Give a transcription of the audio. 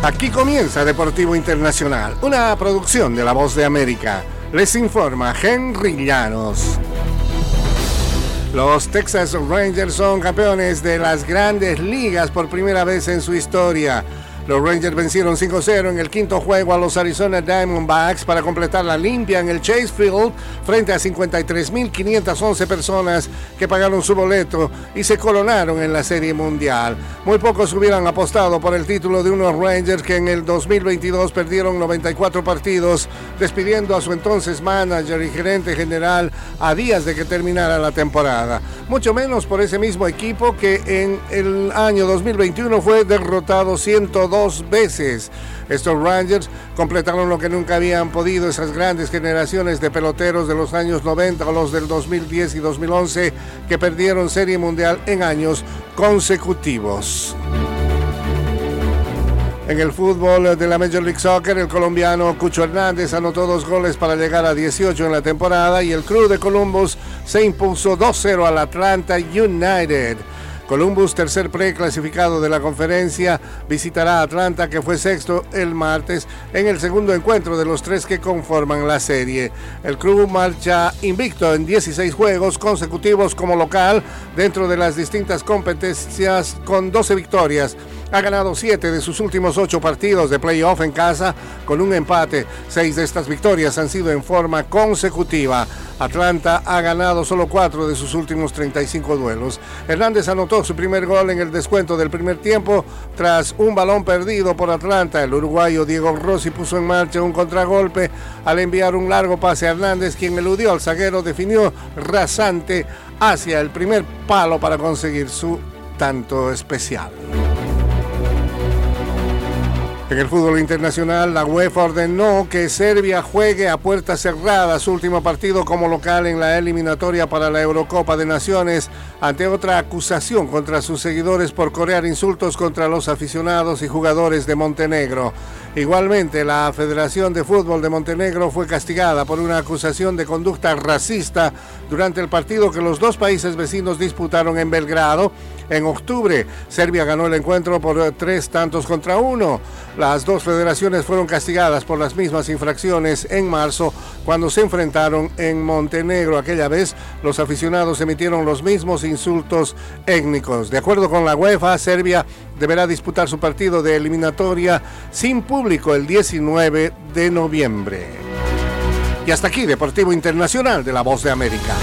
Aquí comienza Deportivo Internacional, una producción de La Voz de América. Les informa Henry Llanos. Los Texas Rangers son campeones de las grandes ligas por primera vez en su historia. Los Rangers vencieron 5-0 en el quinto juego a los Arizona Diamondbacks para completar la limpia en el Chase Field frente a 53.511 personas que pagaron su boleto y se coronaron en la Serie Mundial. Muy pocos hubieran apostado por el título de unos Rangers que en el 2022 perdieron 94 partidos, despidiendo a su entonces manager y gerente general a días de que terminara la temporada. Mucho menos por ese mismo equipo que en el año 2021 fue derrotado 102 dos veces. Estos Rangers completaron lo que nunca habían podido esas grandes generaciones de peloteros de los años 90 o los del 2010 y 2011 que perdieron Serie Mundial en años consecutivos. En el fútbol de la Major League Soccer, el colombiano Cucho Hernández anotó dos goles para llegar a 18 en la temporada y el Club de Columbus se impuso 2-0 al Atlanta United. Columbus, tercer preclasificado de la conferencia, visitará Atlanta, que fue sexto el martes, en el segundo encuentro de los tres que conforman la serie. El club marcha invicto en 16 juegos consecutivos como local dentro de las distintas competencias con 12 victorias ha ganado siete de sus últimos ocho partidos de playoff en casa con un empate. Seis de estas victorias han sido en forma consecutiva. Atlanta ha ganado solo cuatro de sus últimos 35 duelos. Hernández anotó su primer gol en el descuento del primer tiempo tras un balón perdido por Atlanta. El uruguayo Diego Rossi puso en marcha un contragolpe al enviar un largo pase a Hernández, quien eludió al zaguero, definió rasante hacia el primer palo para conseguir su tanto especial. En el fútbol internacional, la UEFA ordenó que Serbia juegue a puerta cerrada su último partido como local en la eliminatoria para la Eurocopa de Naciones ante otra acusación contra sus seguidores por corear insultos contra los aficionados y jugadores de Montenegro. Igualmente, la Federación de Fútbol de Montenegro fue castigada por una acusación de conducta racista durante el partido que los dos países vecinos disputaron en Belgrado. En octubre, Serbia ganó el encuentro por tres tantos contra uno. Las dos federaciones fueron castigadas por las mismas infracciones en marzo cuando se enfrentaron en Montenegro. Aquella vez los aficionados emitieron los mismos insultos étnicos. De acuerdo con la UEFA, Serbia deberá disputar su partido de eliminatoria sin el 19 de noviembre. Y hasta aquí, Deportivo Internacional de la Voz de América.